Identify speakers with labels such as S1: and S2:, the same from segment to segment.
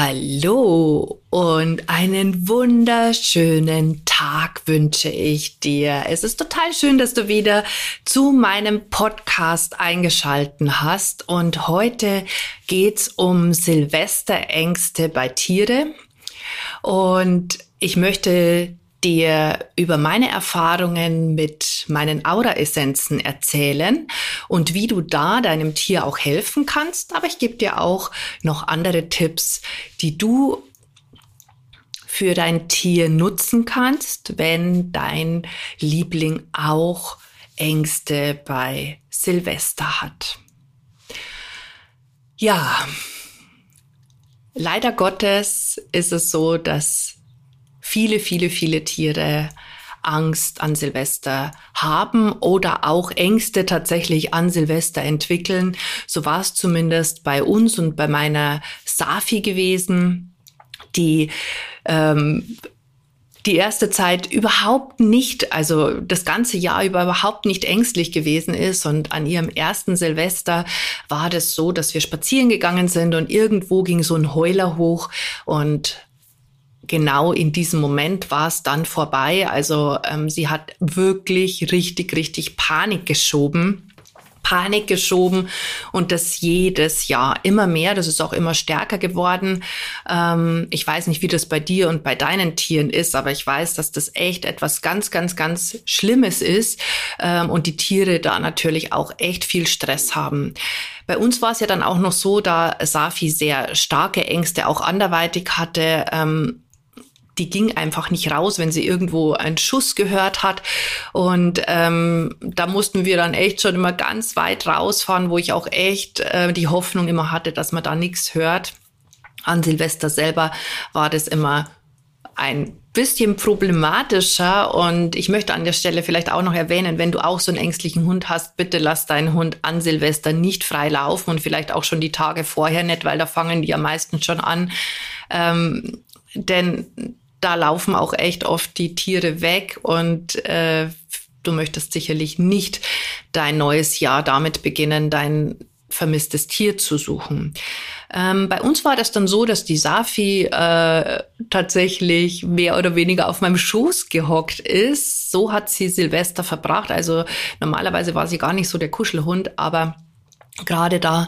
S1: Hallo und einen wunderschönen Tag wünsche ich dir. Es ist total schön, dass du wieder zu meinem Podcast eingeschalten hast und heute geht's um Silvesterängste bei Tiere und ich möchte dir über meine Erfahrungen mit meinen Aura-Essenzen erzählen und wie du da deinem Tier auch helfen kannst. Aber ich gebe dir auch noch andere Tipps, die du für dein Tier nutzen kannst, wenn dein Liebling auch Ängste bei Silvester hat. Ja, leider Gottes ist es so, dass viele, viele, viele Tiere Angst an Silvester haben oder auch Ängste tatsächlich an Silvester entwickeln. So war es zumindest bei uns und bei meiner Safi gewesen, die ähm, die erste Zeit überhaupt nicht, also das ganze Jahr über überhaupt nicht ängstlich gewesen ist. Und an ihrem ersten Silvester war das so, dass wir spazieren gegangen sind und irgendwo ging so ein Heuler hoch und genau in diesem Moment war es dann vorbei. Also ähm, sie hat wirklich richtig, richtig Panik geschoben. Panik geschoben und das jedes Jahr immer mehr. Das ist auch immer stärker geworden. Ähm, ich weiß nicht, wie das bei dir und bei deinen Tieren ist, aber ich weiß, dass das echt etwas ganz, ganz, ganz Schlimmes ist ähm, und die Tiere da natürlich auch echt viel Stress haben. Bei uns war es ja dann auch noch so, da Safi sehr starke Ängste auch anderweitig hatte. Ähm, die ging einfach nicht raus, wenn sie irgendwo einen Schuss gehört hat. Und ähm, da mussten wir dann echt schon immer ganz weit rausfahren, wo ich auch echt äh, die Hoffnung immer hatte, dass man da nichts hört. An Silvester selber war das immer ein bisschen problematischer und ich möchte an der Stelle vielleicht auch noch erwähnen, wenn du auch so einen ängstlichen Hund hast, bitte lass deinen Hund an Silvester nicht frei laufen und vielleicht auch schon die Tage vorher nicht, weil da fangen die am meisten schon an. Ähm, denn da laufen auch echt oft die Tiere weg und äh, du möchtest sicherlich nicht dein neues Jahr damit beginnen, dein vermisstes Tier zu suchen. Ähm, bei uns war das dann so, dass die Safi äh, tatsächlich mehr oder weniger auf meinem Schoß gehockt ist. So hat sie Silvester verbracht. Also normalerweise war sie gar nicht so der Kuschelhund, aber gerade da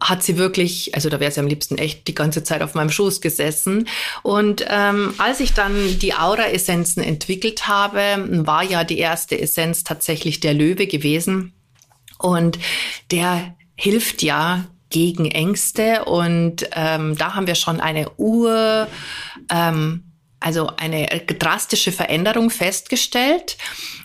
S1: hat sie wirklich, also da wäre sie am liebsten echt die ganze Zeit auf meinem Schoß gesessen. Und ähm, als ich dann die Aura-Essenzen entwickelt habe, war ja die erste Essenz tatsächlich der Löwe gewesen. Und der hilft ja gegen Ängste. Und ähm, da haben wir schon eine Ur, ähm, also eine drastische Veränderung festgestellt.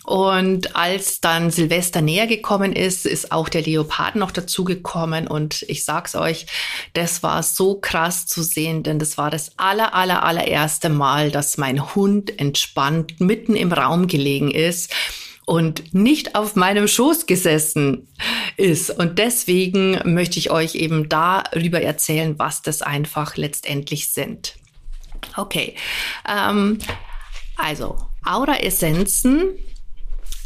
S1: Und als dann Silvester näher gekommen ist, ist auch der Leopard noch dazugekommen. Und ich sag's euch, das war so krass zu sehen, denn das war das aller, aller, allererste Mal, dass mein Hund entspannt mitten im Raum gelegen ist und nicht auf meinem Schoß gesessen ist. Und deswegen möchte ich euch eben darüber erzählen, was das einfach letztendlich sind. Okay, ähm, also Aura-Essenzen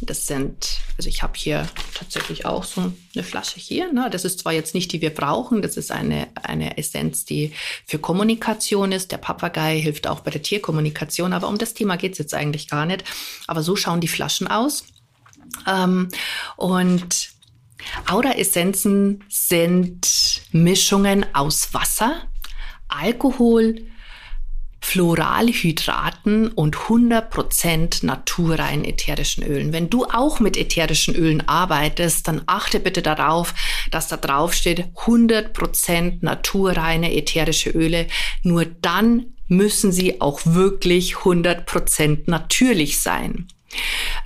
S1: das sind, also ich habe hier tatsächlich auch so eine Flasche hier. Ne? Das ist zwar jetzt nicht die wir brauchen, das ist eine, eine Essenz, die für Kommunikation ist. Der Papagei hilft auch bei der Tierkommunikation, aber um das Thema geht es jetzt eigentlich gar nicht. Aber so schauen die Flaschen aus. Ähm, und Aura-Essenzen sind Mischungen aus Wasser, Alkohol, Floralhydraten und 100% naturreinen ätherischen Ölen. Wenn du auch mit ätherischen Ölen arbeitest, dann achte bitte darauf, dass da drauf steht 100% naturreine ätherische Öle. Nur dann müssen sie auch wirklich 100% natürlich sein.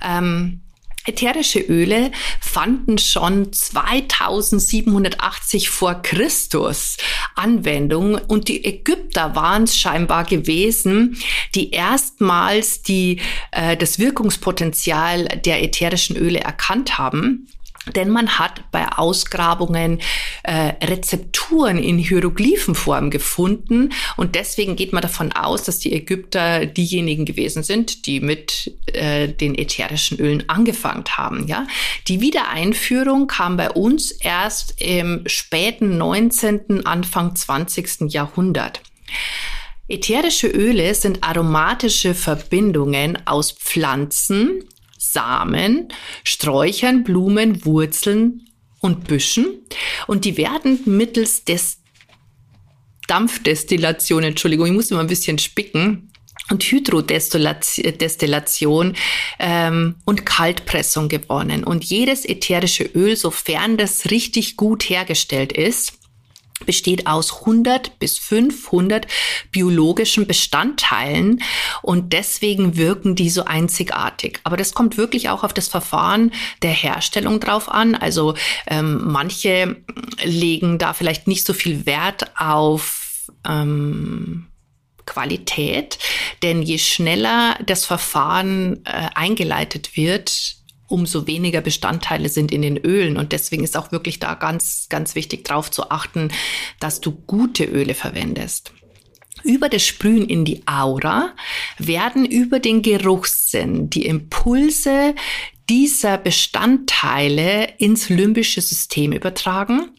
S1: Ähm, Ätherische Öle fanden schon 2780 vor Christus Anwendung und die Ägypter waren es scheinbar gewesen, die erstmals die, äh, das Wirkungspotenzial der ätherischen Öle erkannt haben. Denn man hat bei Ausgrabungen äh, Rezepturen in Hieroglyphenform gefunden und deswegen geht man davon aus, dass die Ägypter diejenigen gewesen sind, die mit äh, den ätherischen Ölen angefangen haben. Ja, die Wiedereinführung kam bei uns erst im späten 19., Anfang 20. Jahrhundert. Ätherische Öle sind aromatische Verbindungen aus Pflanzen, Samen, Sträuchern, Blumen, Wurzeln und Büschen. Und die werden mittels des Dampfdestillation, Entschuldigung, ich muss immer ein bisschen spicken, und Hydrodestillation ähm, und Kaltpressung gewonnen. Und jedes ätherische Öl, sofern das richtig gut hergestellt ist, besteht aus 100 bis 500 biologischen Bestandteilen und deswegen wirken die so einzigartig. Aber das kommt wirklich auch auf das Verfahren der Herstellung drauf an. Also ähm, manche legen da vielleicht nicht so viel Wert auf ähm, Qualität, denn je schneller das Verfahren äh, eingeleitet wird, umso weniger Bestandteile sind in den Ölen. Und deswegen ist auch wirklich da ganz, ganz wichtig drauf zu achten, dass du gute Öle verwendest. Über das Sprühen in die Aura werden über den Geruchssinn die Impulse dieser Bestandteile ins limbische System übertragen,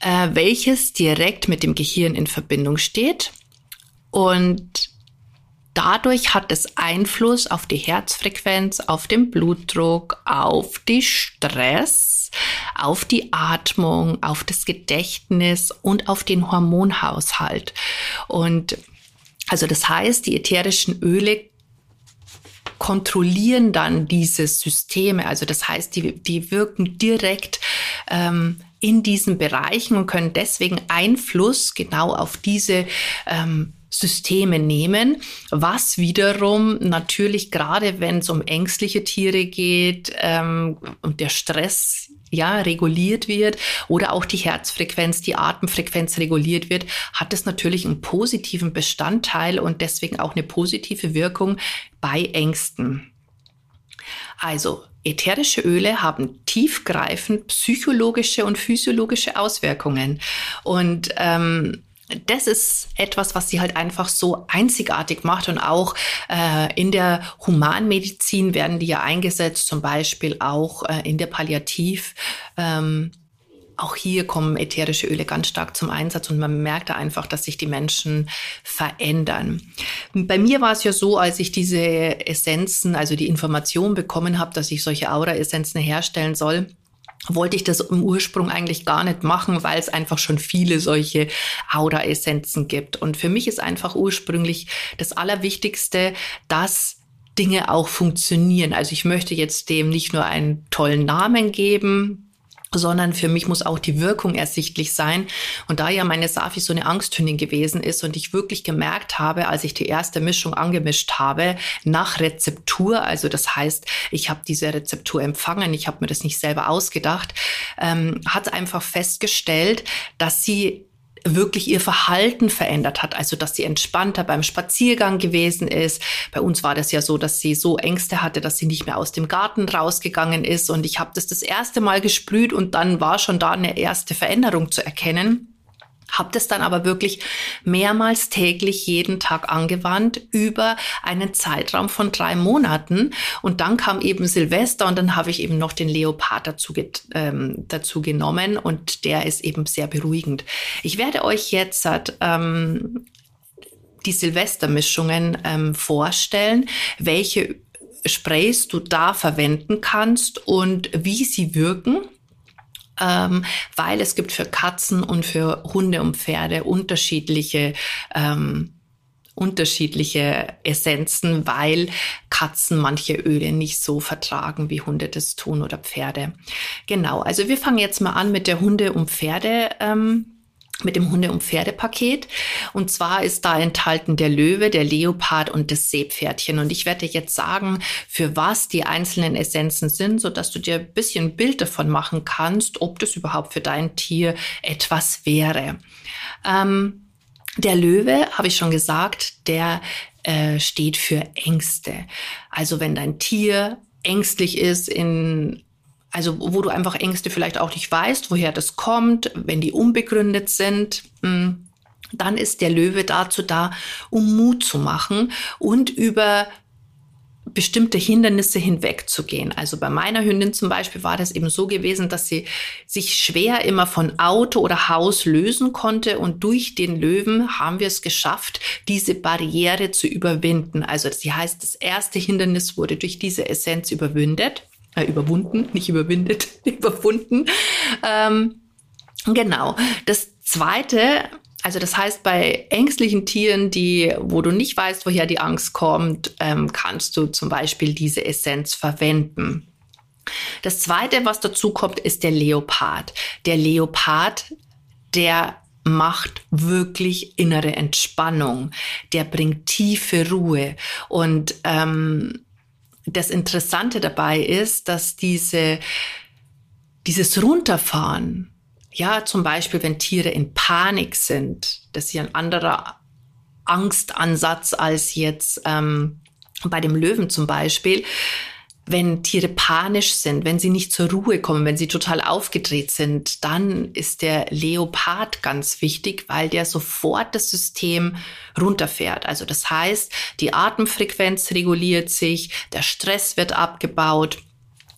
S1: äh, welches direkt mit dem Gehirn in Verbindung steht. Und Dadurch hat es Einfluss auf die Herzfrequenz, auf den Blutdruck, auf die Stress, auf die Atmung, auf das Gedächtnis und auf den Hormonhaushalt. Und also das heißt, die ätherischen Öle kontrollieren dann diese Systeme. Also das heißt, die, die wirken direkt ähm, in diesen Bereichen und können deswegen Einfluss genau auf diese ähm, Systeme nehmen, was wiederum natürlich gerade wenn es um ängstliche Tiere geht ähm, und der Stress ja reguliert wird oder auch die Herzfrequenz, die Atemfrequenz reguliert wird, hat es natürlich einen positiven Bestandteil und deswegen auch eine positive Wirkung bei Ängsten. Also Ätherische Öle haben tiefgreifend psychologische und physiologische Auswirkungen. Und ähm, das ist etwas, was sie halt einfach so einzigartig macht und auch äh, in der Humanmedizin werden die ja eingesetzt, zum Beispiel auch äh, in der Palliativ. Ähm, auch hier kommen ätherische Öle ganz stark zum Einsatz und man merkt da einfach, dass sich die Menschen verändern. Bei mir war es ja so, als ich diese Essenzen, also die Information bekommen habe, dass ich solche Aura-Essenzen herstellen soll, wollte ich das im Ursprung eigentlich gar nicht machen, weil es einfach schon viele solche Aura-Essenzen gibt. Und für mich ist einfach ursprünglich das Allerwichtigste, dass Dinge auch funktionieren. Also ich möchte jetzt dem nicht nur einen tollen Namen geben, sondern für mich muss auch die Wirkung ersichtlich sein. Und da ja meine Safi so eine Angsthündin gewesen ist und ich wirklich gemerkt habe, als ich die erste Mischung angemischt habe, nach Rezeptur, also das heißt, ich habe diese Rezeptur empfangen, ich habe mir das nicht selber ausgedacht, ähm, hat einfach festgestellt, dass sie wirklich ihr Verhalten verändert hat. Also, dass sie entspannter beim Spaziergang gewesen ist. Bei uns war das ja so, dass sie so Ängste hatte, dass sie nicht mehr aus dem Garten rausgegangen ist. Und ich habe das das erste Mal gesprüht und dann war schon da eine erste Veränderung zu erkennen. Habe das dann aber wirklich mehrmals täglich jeden Tag angewandt über einen Zeitraum von drei Monaten. Und dann kam eben Silvester und dann habe ich eben noch den Leopard dazu, ähm, dazu genommen und der ist eben sehr beruhigend. Ich werde euch jetzt ähm, die Silvestermischungen ähm, vorstellen, welche Sprays du da verwenden kannst und wie sie wirken ähm, weil es gibt für Katzen und für Hunde und Pferde unterschiedliche ähm, unterschiedliche Essenzen, weil Katzen manche Öle nicht so vertragen, wie Hunde das tun oder Pferde. Genau, also wir fangen jetzt mal an mit der Hunde- und Pferde. Ähm, mit dem Hunde- und Pferdepaket. Und zwar ist da enthalten der Löwe, der Leopard und das Seepferdchen. Und ich werde dir jetzt sagen, für was die einzelnen Essenzen sind, so dass du dir ein bisschen Bild davon machen kannst, ob das überhaupt für dein Tier etwas wäre. Ähm, der Löwe, habe ich schon gesagt, der äh, steht für Ängste. Also wenn dein Tier ängstlich ist in also wo du einfach Ängste vielleicht auch nicht weißt, woher das kommt, wenn die unbegründet sind, hm, dann ist der Löwe dazu da, um Mut zu machen und über bestimmte Hindernisse hinwegzugehen. Also bei meiner Hündin zum Beispiel war das eben so gewesen, dass sie sich schwer immer von Auto oder Haus lösen konnte und durch den Löwen haben wir es geschafft, diese Barriere zu überwinden. Also das heißt, das erste Hindernis wurde durch diese Essenz überwindet, äh, überwunden, nicht überwindet, überwunden. Ähm, genau. Das zweite also das heißt, bei ängstlichen Tieren, die, wo du nicht weißt, woher die Angst kommt, ähm, kannst du zum Beispiel diese Essenz verwenden. Das zweite, was dazu kommt, ist der Leopard. Der Leopard, der macht wirklich innere Entspannung. Der bringt tiefe Ruhe. Und ähm, das Interessante dabei ist, dass diese, dieses Runterfahren, ja, zum Beispiel, wenn Tiere in Panik sind, das ist ja ein anderer Angstansatz als jetzt ähm, bei dem Löwen zum Beispiel. Wenn Tiere panisch sind, wenn sie nicht zur Ruhe kommen, wenn sie total aufgedreht sind, dann ist der Leopard ganz wichtig, weil der sofort das System runterfährt. Also das heißt, die Atemfrequenz reguliert sich, der Stress wird abgebaut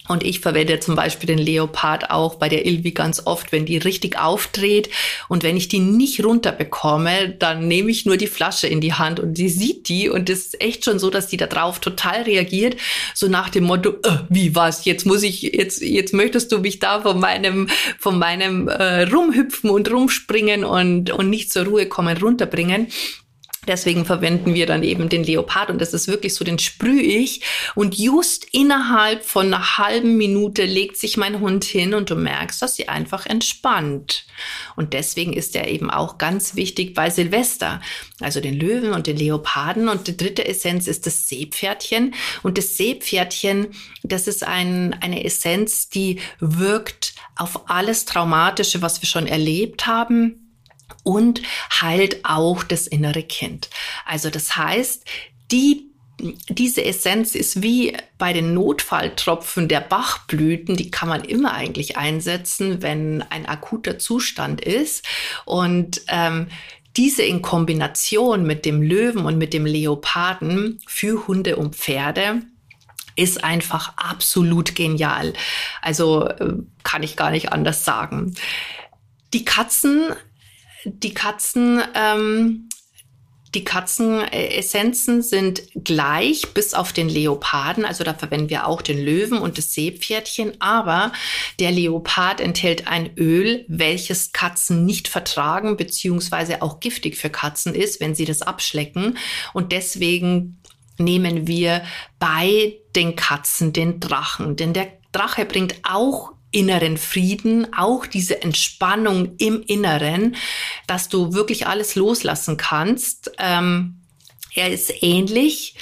S1: und ich verwende zum Beispiel den Leopard auch bei der Ilvi ganz oft, wenn die richtig aufdreht. Und wenn ich die nicht runterbekomme, dann nehme ich nur die Flasche in die Hand und sie sieht die. Und es ist echt schon so, dass die da drauf total reagiert. So nach dem Motto, äh, wie was? Jetzt muss ich, jetzt, jetzt möchtest du mich da von meinem, von meinem äh, Rumhüpfen und Rumspringen und, und nicht zur Ruhe kommen, runterbringen. Deswegen verwenden wir dann eben den Leopard und das ist wirklich so, den sprühe ich und just innerhalb von einer halben Minute legt sich mein Hund hin und du merkst, dass sie einfach entspannt. Und deswegen ist er eben auch ganz wichtig bei Silvester. Also den Löwen und den Leoparden und die dritte Essenz ist das Seepferdchen und das Seepferdchen, das ist ein, eine Essenz, die wirkt auf alles Traumatische, was wir schon erlebt haben und heilt auch das innere Kind. Also das heißt, die diese Essenz ist wie bei den Notfalltropfen der Bachblüten, die kann man immer eigentlich einsetzen, wenn ein akuter Zustand ist. Und ähm, diese in Kombination mit dem Löwen und mit dem Leoparden für Hunde und Pferde ist einfach absolut genial. Also äh, kann ich gar nicht anders sagen. Die Katzen die Katzen, ähm, die Katzenessenzen sind gleich bis auf den Leoparden. Also da verwenden wir auch den Löwen und das Seepferdchen. Aber der Leopard enthält ein Öl, welches Katzen nicht vertragen, beziehungsweise auch giftig für Katzen ist, wenn sie das abschlecken. Und deswegen nehmen wir bei den Katzen den Drachen. Denn der Drache bringt auch inneren Frieden, auch diese Entspannung im Inneren, dass du wirklich alles loslassen kannst. Ähm, er ist ähnlich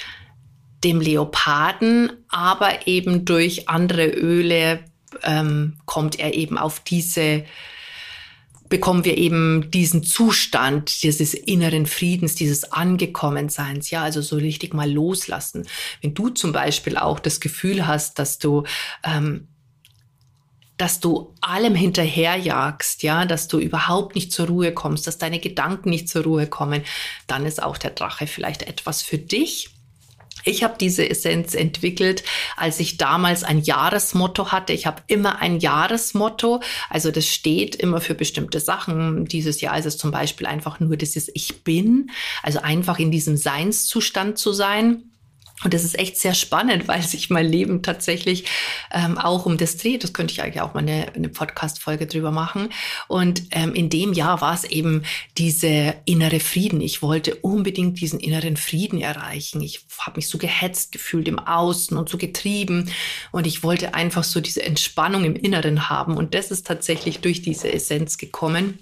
S1: dem Leoparden, aber eben durch andere Öle ähm, kommt er eben auf diese bekommen wir eben diesen Zustand dieses inneren Friedens, dieses Angekommenseins, ja, also so richtig mal loslassen. Wenn du zum Beispiel auch das Gefühl hast, dass du ähm, dass du allem hinterherjagst, ja, dass du überhaupt nicht zur Ruhe kommst, dass deine Gedanken nicht zur Ruhe kommen, dann ist auch der Drache vielleicht etwas für dich. Ich habe diese Essenz entwickelt, als ich damals ein Jahresmotto hatte. Ich habe immer ein Jahresmotto. Also das steht immer für bestimmte Sachen. Dieses Jahr ist es zum Beispiel einfach nur dieses Ich bin. Also einfach in diesem Seinszustand zu sein. Und das ist echt sehr spannend, weil sich mein Leben tatsächlich ähm, auch um das dreht. Das könnte ich eigentlich auch mal eine, eine Podcast-Folge drüber machen. Und ähm, in dem Jahr war es eben diese innere Frieden. Ich wollte unbedingt diesen inneren Frieden erreichen. Ich habe mich so gehetzt gefühlt im Außen und so getrieben. Und ich wollte einfach so diese Entspannung im Inneren haben. Und das ist tatsächlich durch diese Essenz gekommen.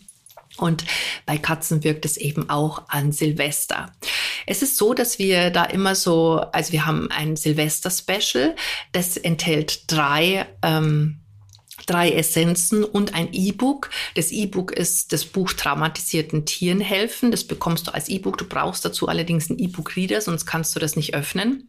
S1: Und bei Katzen wirkt es eben auch an Silvester. Es ist so, dass wir da immer so, also wir haben ein Silvester-Special, das enthält drei ähm, drei Essenzen und ein E-Book. Das E-Book ist das Buch Traumatisierten Tieren helfen. Das bekommst du als E-Book. Du brauchst dazu allerdings einen E-Book-Reader, sonst kannst du das nicht öffnen.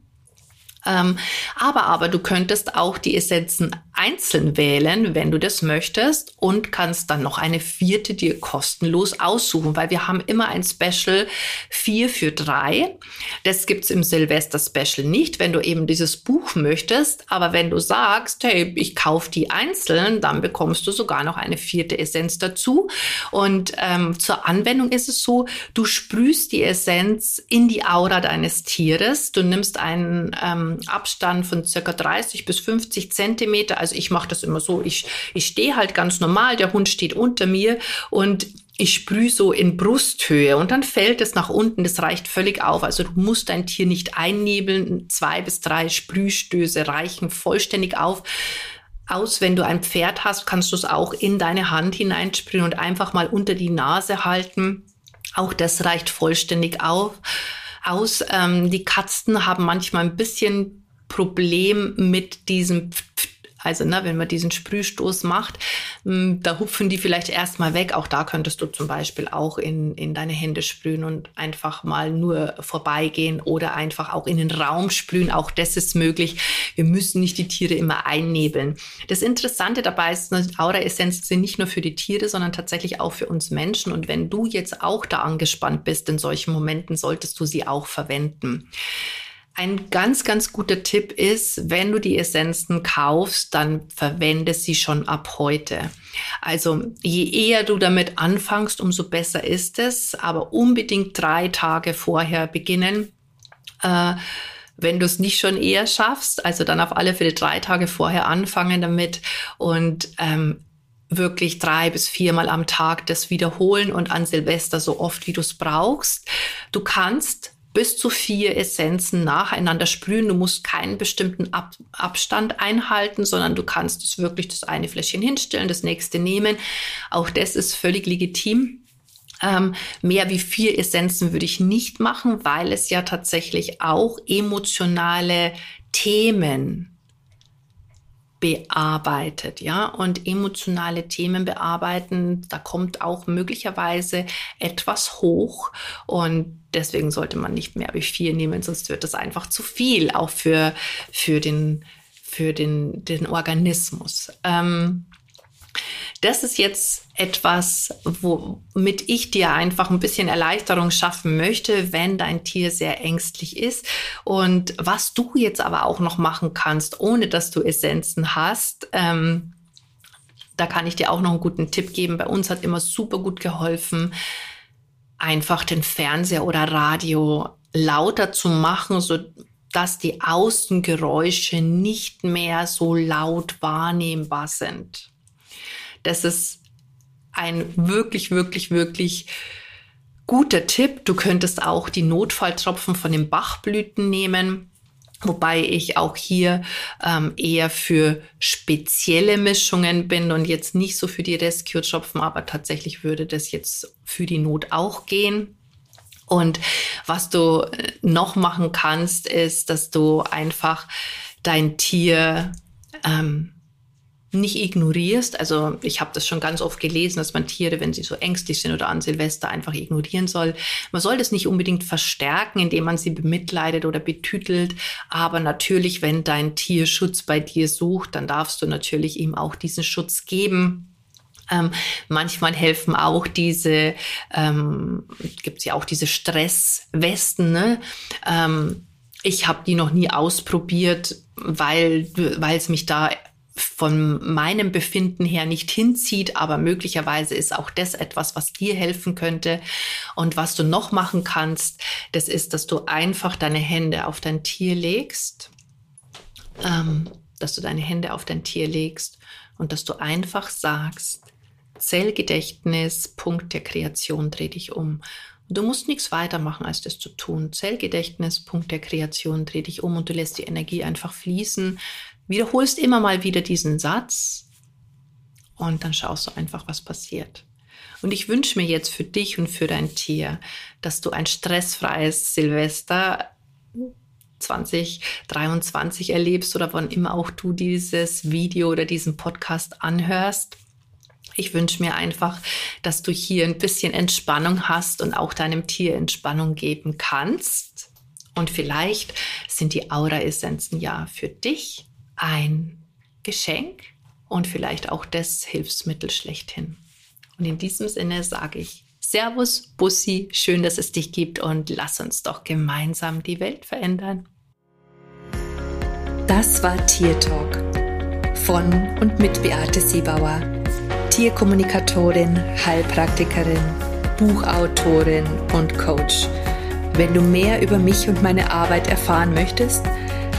S1: Ähm, aber, aber du könntest auch die Essenzen einzeln wählen, wenn du das möchtest und kannst dann noch eine vierte dir kostenlos aussuchen, weil wir haben immer ein Special vier für drei. Das gibt's im Silvester Special nicht, wenn du eben dieses Buch möchtest. Aber wenn du sagst, hey, ich kaufe die einzeln, dann bekommst du sogar noch eine vierte Essenz dazu. Und ähm, zur Anwendung ist es so, du sprühst die Essenz in die Aura deines Tieres. Du nimmst einen ähm, Abstand von circa 30 bis 50 Zentimeter. Also ich mache das immer so. Ich, ich stehe halt ganz normal, der Hund steht unter mir und ich sprühe so in Brusthöhe und dann fällt es nach unten. Das reicht völlig auf. Also du musst dein Tier nicht einnebeln. Zwei bis drei Sprühstöße reichen vollständig auf aus. Wenn du ein Pferd hast, kannst du es auch in deine Hand hineinsprühen und einfach mal unter die Nase halten. Auch das reicht vollständig auf aus. Ähm, die Katzen haben manchmal ein bisschen Problem mit diesem also, ne, wenn man diesen Sprühstoß macht, hm, da hupfen die vielleicht erstmal weg. Auch da könntest du zum Beispiel auch in, in deine Hände sprühen und einfach mal nur vorbeigehen oder einfach auch in den Raum sprühen. Auch das ist möglich. Wir müssen nicht die Tiere immer einnebeln. Das Interessante dabei ist, Aura-Essenzen sind nicht nur für die Tiere, sondern tatsächlich auch für uns Menschen. Und wenn du jetzt auch da angespannt bist in solchen Momenten, solltest du sie auch verwenden. Ein ganz, ganz guter Tipp ist, wenn du die Essenzen kaufst, dann verwende sie schon ab heute. Also je eher du damit anfängst, umso besser ist es, aber unbedingt drei Tage vorher beginnen. Äh, wenn du es nicht schon eher schaffst, also dann auf alle Fälle drei Tage vorher anfangen damit und ähm, wirklich drei bis viermal am Tag das wiederholen und an Silvester so oft, wie du es brauchst. Du kannst bis zu vier Essenzen nacheinander sprühen. Du musst keinen bestimmten Ab Abstand einhalten, sondern du kannst es wirklich das eine Fläschchen hinstellen, das nächste nehmen. Auch das ist völlig legitim. Ähm, mehr wie vier Essenzen würde ich nicht machen, weil es ja tatsächlich auch emotionale Themen bearbeitet, ja, und emotionale Themen bearbeiten, da kommt auch möglicherweise etwas hoch und deswegen sollte man nicht mehr wie vier nehmen, sonst wird das einfach zu viel, auch für, für den, für den, den Organismus. Ähm, das ist jetzt etwas, womit ich dir einfach ein bisschen Erleichterung schaffen möchte, wenn dein Tier sehr ängstlich ist. Und was du jetzt aber auch noch machen kannst, ohne dass du Essenzen hast, ähm, da kann ich dir auch noch einen guten Tipp geben. Bei uns hat immer super gut geholfen, einfach den Fernseher oder Radio lauter zu machen, so dass die Außengeräusche nicht mehr so laut wahrnehmbar sind. Das ist ein wirklich, wirklich, wirklich guter Tipp. Du könntest auch die Notfalltropfen von den Bachblüten nehmen. Wobei ich auch hier ähm, eher für spezielle Mischungen bin und jetzt nicht so für die Rescue-Tropfen, aber tatsächlich würde das jetzt für die Not auch gehen. Und was du äh, noch machen kannst, ist, dass du einfach dein Tier ähm, nicht ignorierst. Also ich habe das schon ganz oft gelesen, dass man Tiere, wenn sie so ängstlich sind oder an Silvester einfach ignorieren soll. Man soll das nicht unbedingt verstärken, indem man sie bemitleidet oder betütelt. Aber natürlich, wenn dein Tier Schutz bei dir sucht, dann darfst du natürlich ihm auch diesen Schutz geben. Ähm, manchmal helfen auch diese, ähm, gibt es ja auch diese Stresswesten. Ne? Ähm, ich habe die noch nie ausprobiert, weil es mich da von meinem Befinden her nicht hinzieht, aber möglicherweise ist auch das etwas, was dir helfen könnte. Und was du noch machen kannst, das ist, dass du einfach deine Hände auf dein Tier legst, ähm, dass du deine Hände auf dein Tier legst und dass du einfach sagst, Zellgedächtnis, Punkt der Kreation, dreh dich um. Du musst nichts weiter machen, als das zu tun. Zellgedächtnis, Punkt der Kreation, dreh dich um und du lässt die Energie einfach fließen wiederholst immer mal wieder diesen Satz und dann schaust du einfach, was passiert. Und ich wünsche mir jetzt für dich und für dein Tier, dass du ein stressfreies Silvester 2023 erlebst oder wann immer auch du dieses Video oder diesen Podcast anhörst. Ich wünsche mir einfach, dass du hier ein bisschen Entspannung hast und auch deinem Tier Entspannung geben kannst. Und vielleicht sind die Aura-Essenzen ja für dich ein Geschenk und vielleicht auch das Hilfsmittel schlechthin. Und in diesem Sinne sage ich Servus, Bussi, schön, dass es dich gibt und lass uns doch gemeinsam die Welt verändern.
S2: Das war Tier Talk von und mit Beate Siebauer, Tierkommunikatorin, Heilpraktikerin, Buchautorin und Coach. Wenn du mehr über mich und meine Arbeit erfahren möchtest,